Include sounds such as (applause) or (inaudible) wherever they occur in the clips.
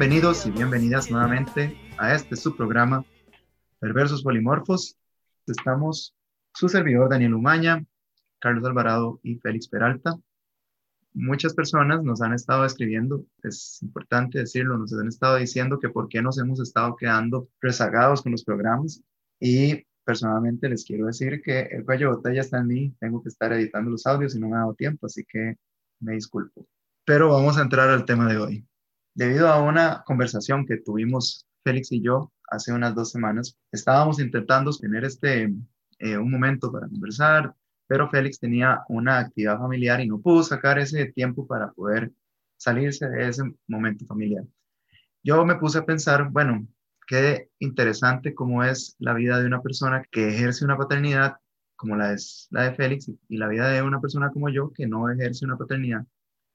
Bienvenidos y bienvenidas nuevamente a este su programa Perversos Polimorfos. Estamos su servidor Daniel Umaña, Carlos Alvarado y Félix Peralta. Muchas personas nos han estado escribiendo, es importante decirlo, nos han estado diciendo que por qué nos hemos estado quedando rezagados con los programas y personalmente les quiero decir que el cuello de botella está en mí, tengo que estar editando los audios y no me ha dado tiempo, así que me disculpo. Pero vamos a entrar al tema de hoy. Debido a una conversación que tuvimos Félix y yo hace unas dos semanas, estábamos intentando tener este, eh, un momento para conversar, pero Félix tenía una actividad familiar y no pudo sacar ese tiempo para poder salirse de ese momento familiar. Yo me puse a pensar, bueno, qué interesante cómo es la vida de una persona que ejerce una paternidad como la es la de Félix y la vida de una persona como yo que no ejerce una paternidad.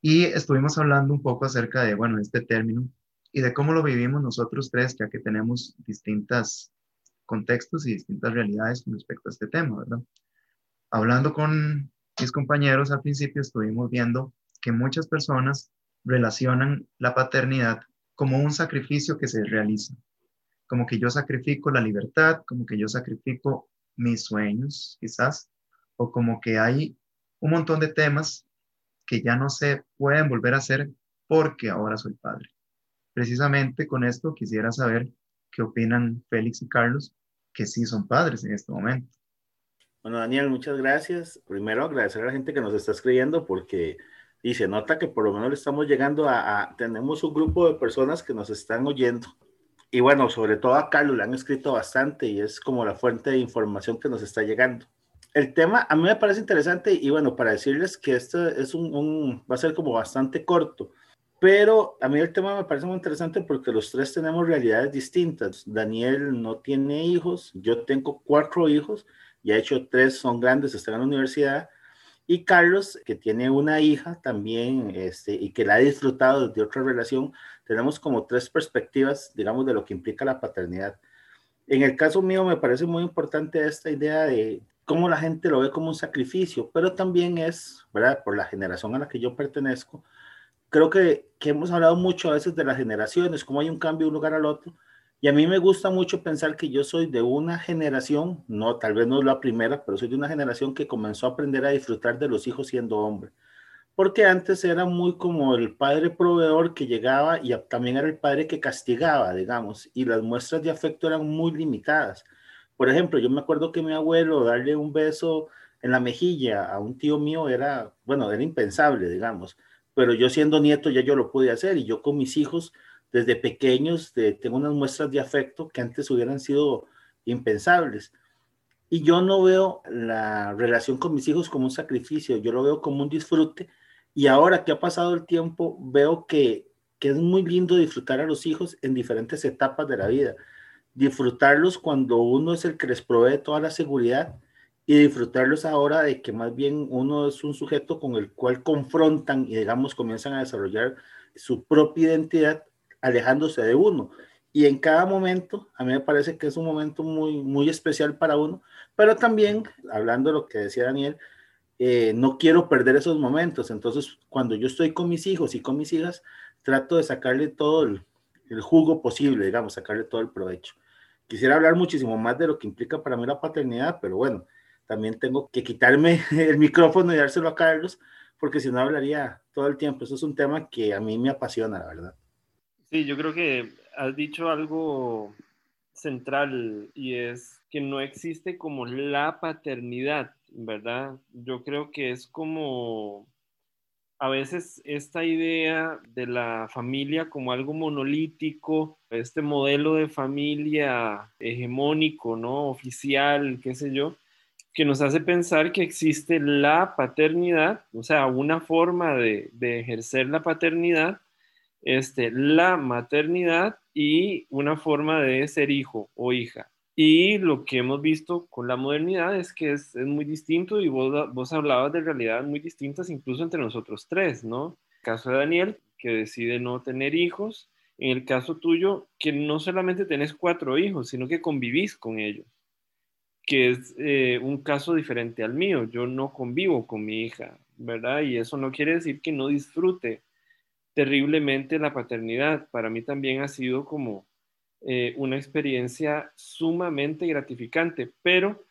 Y estuvimos hablando un poco acerca de, bueno, este término y de cómo lo vivimos nosotros tres, ya que tenemos distintos contextos y distintas realidades con respecto a este tema, ¿verdad? Hablando con mis compañeros al principio, estuvimos viendo que muchas personas relacionan la paternidad como un sacrificio que se realiza, como que yo sacrifico la libertad, como que yo sacrifico mis sueños, quizás, o como que hay un montón de temas que ya no se pueden volver a hacer porque ahora soy padre. Precisamente con esto quisiera saber qué opinan Félix y Carlos, que sí son padres en este momento. Bueno, Daniel, muchas gracias. Primero, agradecer a la gente que nos está escribiendo porque y se nota que por lo menos estamos llegando a, a, tenemos un grupo de personas que nos están oyendo. Y bueno, sobre todo a Carlos le han escrito bastante y es como la fuente de información que nos está llegando. El tema a mí me parece interesante y bueno, para decirles que esto es un, un va a ser como bastante corto, pero a mí el tema me parece muy interesante porque los tres tenemos realidades distintas. Daniel no tiene hijos, yo tengo cuatro hijos y de hecho tres son grandes, están en la universidad. Y Carlos, que tiene una hija también este, y que la ha disfrutado de otra relación, tenemos como tres perspectivas, digamos, de lo que implica la paternidad. En el caso mío me parece muy importante esta idea de cómo la gente lo ve como un sacrificio, pero también es, ¿verdad? Por la generación a la que yo pertenezco, creo que, que hemos hablado mucho a veces de las generaciones, cómo hay un cambio de un lugar al otro, y a mí me gusta mucho pensar que yo soy de una generación, no, tal vez no la primera, pero soy de una generación que comenzó a aprender a disfrutar de los hijos siendo hombre. Porque antes era muy como el padre proveedor que llegaba y también era el padre que castigaba, digamos, y las muestras de afecto eran muy limitadas. Por ejemplo, yo me acuerdo que mi abuelo darle un beso en la mejilla a un tío mío era, bueno, era impensable, digamos, pero yo siendo nieto ya yo lo pude hacer y yo con mis hijos desde pequeños de, tengo unas muestras de afecto que antes hubieran sido impensables. Y yo no veo la relación con mis hijos como un sacrificio, yo lo veo como un disfrute. Y ahora que ha pasado el tiempo, veo que, que es muy lindo disfrutar a los hijos en diferentes etapas de la vida. Disfrutarlos cuando uno es el que les provee toda la seguridad y disfrutarlos ahora de que más bien uno es un sujeto con el cual confrontan y digamos comienzan a desarrollar su propia identidad alejándose de uno. Y en cada momento, a mí me parece que es un momento muy, muy especial para uno, pero también, hablando de lo que decía Daniel, eh, no quiero perder esos momentos. Entonces, cuando yo estoy con mis hijos y con mis hijas, trato de sacarle todo el, el jugo posible, digamos, sacarle todo el provecho. Quisiera hablar muchísimo más de lo que implica para mí la paternidad, pero bueno, también tengo que quitarme (laughs) el micrófono y dárselo a Carlos, porque si no hablaría todo el tiempo. Eso es un tema que a mí me apasiona, la verdad. Sí, yo creo que has dicho algo central y es que no existe como la paternidad, ¿verdad? Yo creo que es como a veces esta idea de la familia como algo monolítico, este modelo de familia hegemónico, ¿no? Oficial, qué sé yo, que nos hace pensar que existe la paternidad, o sea, una forma de, de ejercer la paternidad este, la maternidad y una forma de ser hijo o hija. Y lo que hemos visto con la modernidad es que es, muy distinto y vos, vos hablabas de realidades muy distintas incluso entre nosotros tres, ¿no? El caso de Daniel, que decide no tener hijos. En el caso tuyo, que no solamente tenés cuatro hijos, sino que convivís con ellos. que es eh, un caso diferente al mío. Yo no convivo con mi hija, ¿verdad? Y eso no quiere decir que no disfrute terriblemente la paternidad. Para mí también ha sido como eh, una experiencia sumamente gratificante, pero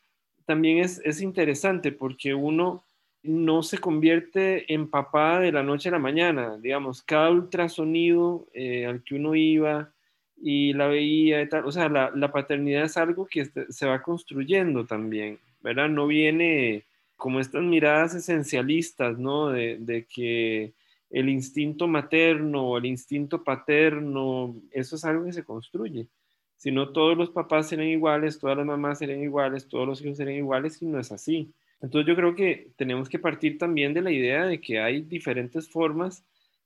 también es, es interesante porque uno no se convierte en papá de la noche a la mañana, digamos, cada ultrasonido eh, al que uno iba y la veía y tal, o sea, la, la paternidad es algo que se va construyendo también, ¿verdad? No viene como estas miradas esencialistas, ¿no? De que el instinto materno o el instinto paterno, eso es algo que se construye. Si no todos los papás serán iguales, todas las mamás serán iguales, todos los hijos serán iguales, y no es así. Entonces yo creo que tenemos que partir también de la idea de que hay diferentes formas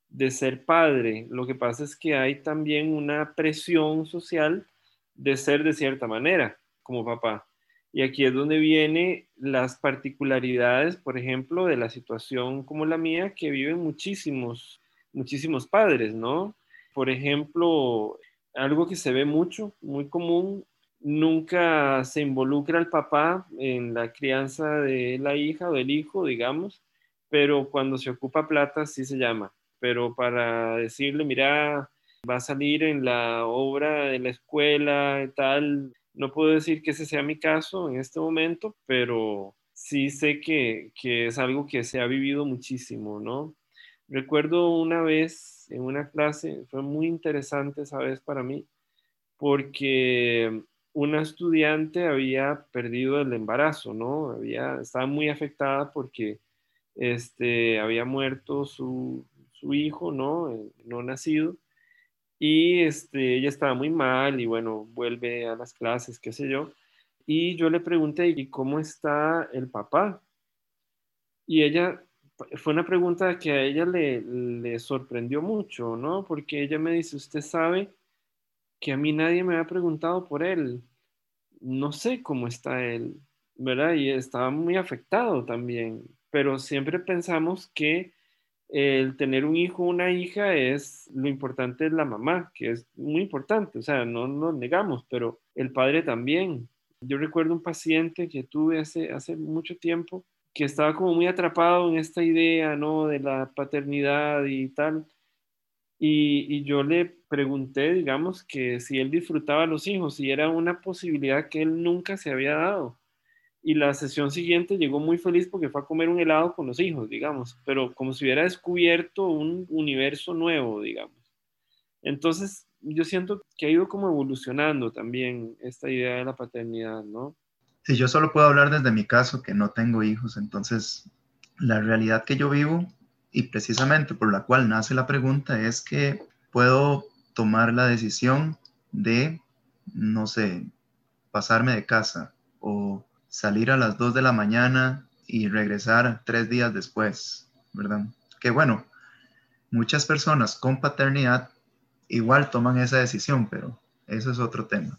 de ser padre. Lo que pasa es que hay también una presión social de ser de cierta manera como papá. Y aquí es donde vienen las particularidades, por ejemplo, de la situación como la mía, que viven muchísimos, muchísimos padres, ¿no? Por ejemplo, algo que se ve mucho, muy común, nunca se involucra el papá en la crianza de la hija o del hijo, digamos, pero cuando se ocupa plata sí se llama. Pero para decirle, mira, va a salir en la obra de la escuela tal, no puedo decir que ese sea mi caso en este momento, pero sí sé que, que es algo que se ha vivido muchísimo, ¿no? Recuerdo una vez en una clase, fue muy interesante esa vez para mí, porque una estudiante había perdido el embarazo, ¿no? Había, estaba muy afectada porque este, había muerto su, su hijo, ¿no? Eh, no nacido. Y este, ella estaba muy mal y bueno, vuelve a las clases, qué sé yo. Y yo le pregunté, ¿y cómo está el papá? Y ella, fue una pregunta que a ella le, le sorprendió mucho, ¿no? Porque ella me dice, usted sabe que a mí nadie me ha preguntado por él. No sé cómo está él, ¿verdad? Y estaba muy afectado también, pero siempre pensamos que el tener un hijo una hija es lo importante es la mamá, que es muy importante, o sea, no nos negamos, pero el padre también. Yo recuerdo un paciente que tuve hace, hace mucho tiempo que estaba como muy atrapado en esta idea, ¿no? De la paternidad y tal. Y, yo le pregunté, digamos, que si él disfrutaba los hijos, si era una posibilidad que él nunca se había dado. Y la sesión siguiente llegó muy feliz porque fue a comer un helado con los hijos, digamos, pero como si hubiera descubierto un universo nuevo, digamos. Entonces, yo siento que ha ido como evolucionando también esta idea de la paternidad, ¿no? Sí, yo solo puedo hablar desde mi caso, que no tengo hijos, entonces la realidad que yo vivo y precisamente por la cual nace la pregunta es que puedo tomar la decisión de, no sé, pasarme de casa o salir a las 2 de la mañana y regresar tres días después, ¿verdad? Que bueno, muchas personas con paternidad igual toman esa decisión, pero eso es otro tema.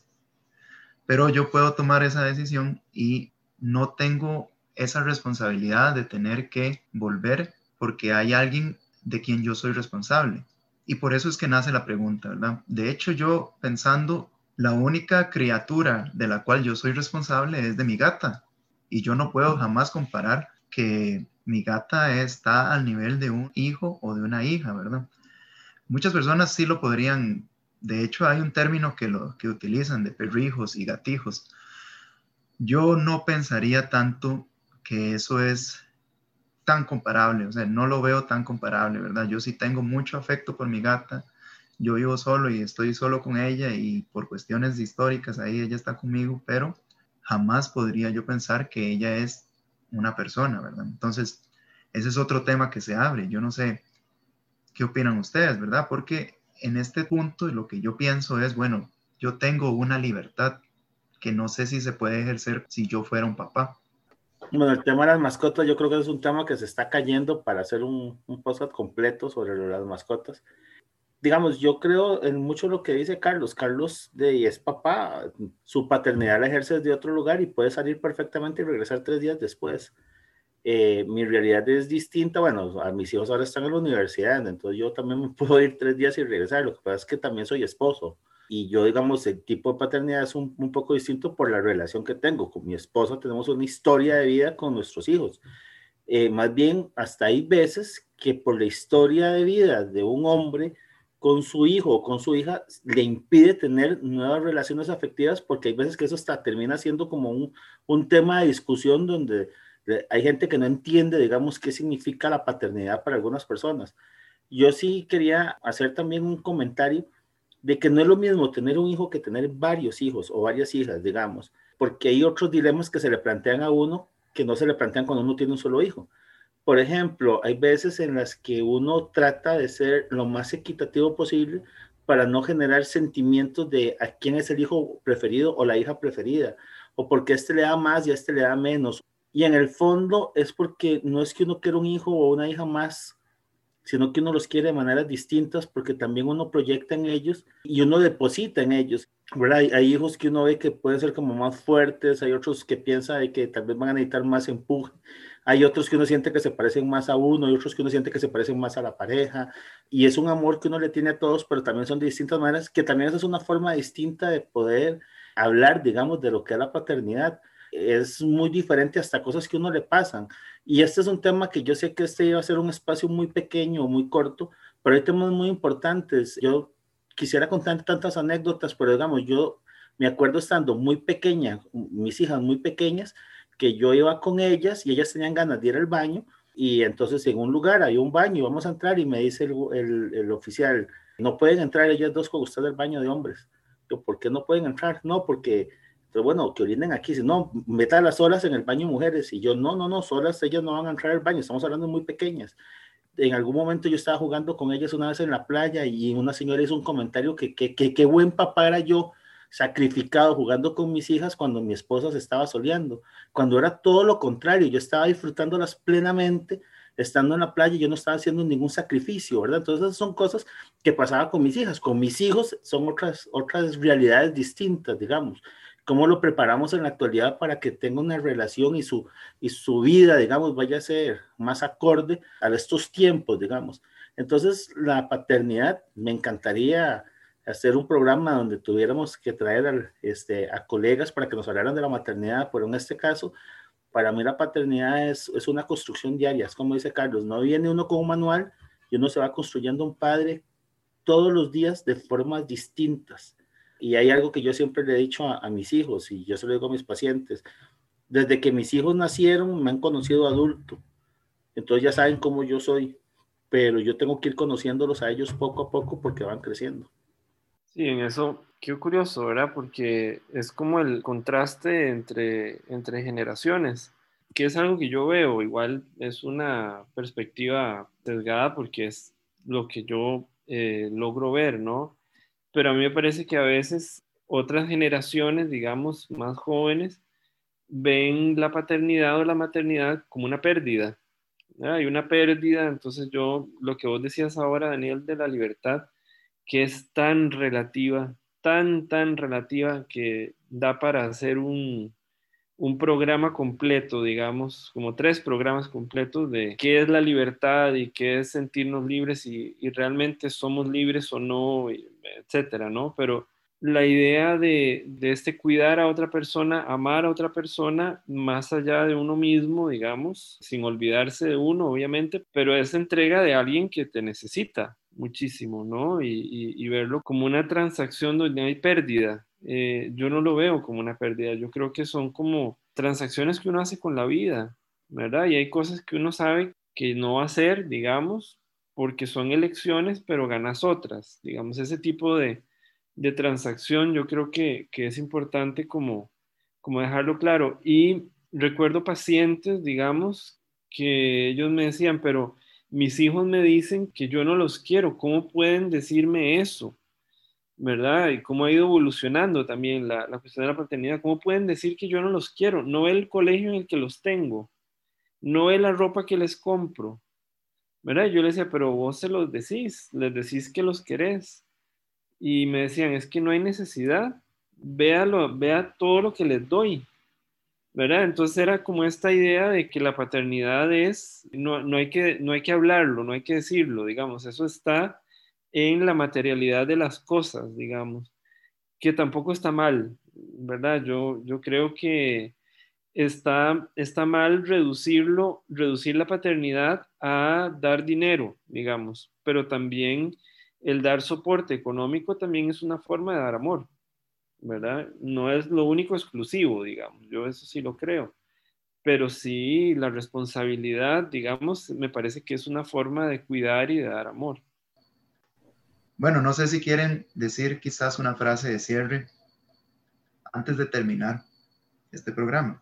Pero yo puedo tomar esa decisión y no tengo esa responsabilidad de tener que volver porque hay alguien de quien yo soy responsable. Y por eso es que nace la pregunta, ¿verdad? De hecho, yo pensando, la única criatura de la cual yo soy responsable es de mi gata. Y yo no puedo jamás comparar que mi gata está al nivel de un hijo o de una hija, ¿verdad? Muchas personas sí lo podrían, de hecho hay un término que lo que utilizan de perrijos y gatijos. Yo no pensaría tanto que eso es tan comparable, o sea, no lo veo tan comparable, ¿verdad? Yo sí tengo mucho afecto por mi gata, yo vivo solo y estoy solo con ella y por cuestiones históricas ahí ella está conmigo, pero jamás podría yo pensar que ella es una persona, ¿verdad? Entonces, ese es otro tema que se abre. Yo no sé qué opinan ustedes, ¿verdad? Porque en este punto lo que yo pienso es, bueno, yo tengo una libertad que no sé si se puede ejercer si yo fuera un papá. Bueno, el tema de las mascotas, yo creo que es un tema que se está cayendo para hacer un, un podcast completo sobre las mascotas. Digamos, yo creo en mucho lo que dice Carlos. Carlos de, es papá, su paternidad la ejerce desde otro lugar y puede salir perfectamente y regresar tres días después. Eh, mi realidad es distinta. Bueno, a mis hijos ahora están en la universidad, entonces yo también me (laughs) puedo ir tres días y regresar. Lo que pasa es que también soy esposo. Y yo, digamos, el tipo de paternidad es un, un, poco distinto por la relación que tengo. Con mi esposa tenemos una historia de vida con nuestros hijos. Eh, más bien, hasta hay veces que por la historia de vida de un hombre con su hijo o con su hija le impide tener nuevas relaciones afectivas porque hay veces que eso hasta termina siendo como un, un tema de discusión donde hay gente que no entiende, digamos, qué significa la paternidad para algunas personas. Yo sí quería hacer también un comentario de que no es lo mismo tener un hijo que tener varios hijos o varias hijas, digamos, porque hay otros dilemas que se le plantean a uno que no se le plantean cuando uno tiene un solo hijo. Por ejemplo, hay veces en las que uno trata de ser lo más equitativo posible para no generar sentimientos de a quién es el hijo preferido o la hija preferida, o porque este le da más y a este le da menos. Y en el fondo es porque no es que uno quiera un hijo o una hija más sino que uno los quiere de maneras distintas porque también uno proyecta en ellos y uno deposita en ellos. Hay, hay, hijos que uno ve que pueden ser como más fuertes, hay otros que piensa de que tal vez van a necesitar más empuje, hay otros que uno siente que se parecen más a uno, hay otros que uno siente que se parecen más a la pareja, y es un amor que uno le tiene a todos, pero también son de distintas maneras, que también es una forma distinta de poder hablar, digamos, de lo que es la paternidad es muy diferente hasta cosas que uno le pasan. Y este es un tema que yo sé que este iba a ser un espacio muy pequeño, muy corto, pero hay temas muy importantes. Yo quisiera contar tantas anécdotas, pero digamos, yo me acuerdo estando muy pequeña, mis hijas muy pequeñas, que yo iba con ellas y ellas tenían ganas de ir al baño y entonces en un lugar hay un baño y vamos a entrar y me dice el, el, el oficial, no pueden entrar ellas dos con usted al baño de hombres. Yo, ¿por qué no pueden entrar? No, porque pero bueno, que orinen aquí, si no, meta las horas en el baño mujeres. Y yo, no, no, no, solas ellas no van a entrar al baño, estamos hablando muy pequeñas. En algún momento yo estaba jugando con ellas una vez en la playa y una señora hizo un comentario que qué buen papá era yo, sacrificado jugando con mis hijas cuando mi esposa se estaba soleando, cuando era todo lo contrario, yo estaba disfrutándolas plenamente estando en la playa, yo no estaba haciendo ningún sacrificio, ¿verdad? Entonces esas son cosas que pasaba con mis hijas, con mis hijos son otras, otras realidades distintas, digamos cómo lo preparamos en la actualidad para que tenga una relación y su, y su vida, digamos, vaya a ser más acorde a estos tiempos, digamos. Entonces, la paternidad, me encantaría hacer un programa donde tuviéramos que traer a, este, a colegas para que nos hablaran de la maternidad, pero en este caso, para mí la paternidad es, es una construcción diaria, es como dice Carlos, no viene uno con un manual y uno se va construyendo un padre todos los días de formas distintas y hay algo que yo siempre le he dicho a, mis hijos y yo se lo digo a mis pacientes. Desde que mis hijos nacieron me han conocido adulto. Entonces ya saben cómo yo soy, pero yo tengo que ir conociéndolos a ellos poco a poco porque van creciendo. Sí, en eso, qué curioso, ¿verdad? Porque es como el contraste entre, entre generaciones, que es algo que yo veo, igual es una perspectiva sesgada porque es lo que yo eh, logro ver, ¿no? pero a mí me parece que a veces otras generaciones, digamos, más jóvenes, ven la paternidad o la maternidad como una pérdida. Hay una pérdida, entonces yo, lo que vos decías ahora, Daniel, de la libertad, que es tan relativa, tan, tan relativa, que da para hacer un, un programa completo, digamos, como tres programas completos de qué es la libertad y qué es sentirnos libres y, y realmente somos libres o no, etcétera, ¿no? Pero la idea de, de, este cuidar a otra persona, amar a otra persona, más allá de uno mismo, digamos, sin olvidarse de uno, obviamente, pero es entrega de alguien que te necesita muchísimo, ¿no? Y, verlo como una transacción donde hay pérdida. Eh, yo no lo veo como una pérdida, yo creo que son como transacciones que uno hace con la vida, ¿verdad? Y hay cosas que uno sabe que no va a hacer, digamos, porque son elecciones, pero ganas otras. Digamos, ese tipo de, de transacción yo creo que, que, es importante como, como dejarlo claro. Y recuerdo pacientes, digamos, que ellos me decían, pero mis hijos me dicen que yo no los quiero, ¿cómo pueden decirme eso? ¿Verdad? Y cómo ha ido evolucionando también la, cuestión de la paternidad. ¿Cómo pueden decir que yo no los quiero? No el colegio en el que los tengo, no es la ropa que les compro, ¿verdad? Yo le decía, pero vos se los decís, les decís que los querés. Y me decían, es que no hay necesidad, véalo, vea todo lo que les doy, Entonces era como esta idea de que la paternidad es, no, no, hay que, no hay que hablarlo, no hay que decirlo, digamos, eso está en la materialidad de las cosas, digamos. que tampoco está mal, ¿verdad? Yo, yo creo que está, está mal reducirlo, reducir la paternidad a dar dinero, digamos, pero también el dar soporte económico también es una forma de dar amor, ¿verdad? No es lo único exclusivo, digamos, yo eso sí lo creo, pero sí la responsabilidad, digamos, me parece que es una forma de cuidar y de dar amor. Bueno, no sé si quieren decir quizás una frase de cierre antes de terminar este programa.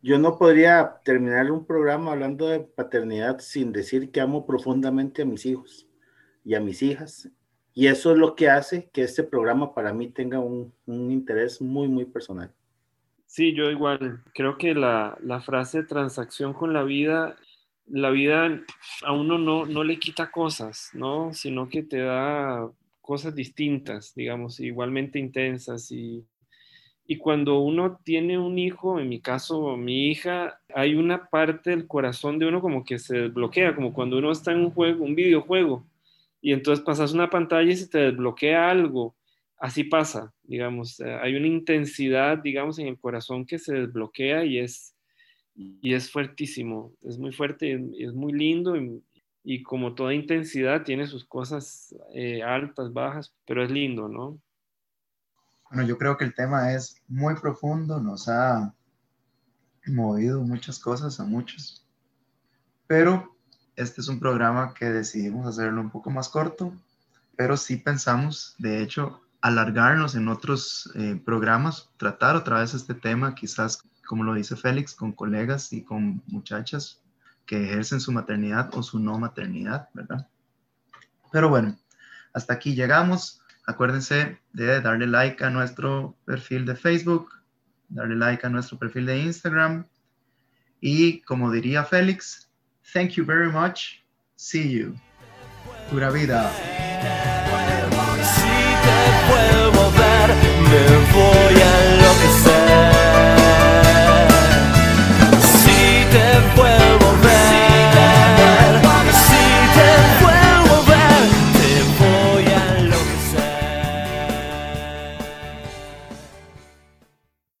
Yo no podría terminar un programa hablando de paternidad sin decir que amo profundamente a mis hijos y a mis hijas. Y eso es lo que hace que este programa para mí tenga un, interés muy, muy personal. Sí, yo igual. Creo que la, la frase transacción con la vida, la vida a uno no, no le quita cosas, ¿no? Sino que te da cosas distintas, digamos, igualmente intensas y y cuando uno tiene un hijo, en mi caso mi hija, hay una parte del corazón de uno como que se desbloquea, como cuando uno está en un juego, un videojuego, y entonces pasas una pantalla y se te desbloquea algo. Así pasa, digamos, eh, hay una intensidad, digamos, en el corazón que se desbloquea y es, y es fuertísimo, es muy fuerte, y es muy lindo y, como toda intensidad tiene sus cosas eh, altas, bajas, pero es lindo, ¿no? Bueno, yo creo que el tema es muy profundo, nos ha movido muchas cosas a muchos, pero este es un programa que decidimos hacerlo un poco más corto, pero sí pensamos, de hecho, alargarnos en otros eh, programas, tratar otra vez este tema, quizás, como lo dice Félix, con colegas y con muchachas que ejercen su maternidad o su no maternidad, ¿verdad? Pero bueno, hasta aquí llegamos. Acuérdense de darle like a nuestro perfil de Facebook, darle like a nuestro perfil de Instagram. Y como diría Félix, Thank you very much. See you. Pura vida. Si te vuelvo a ver, me voy a enloquecer.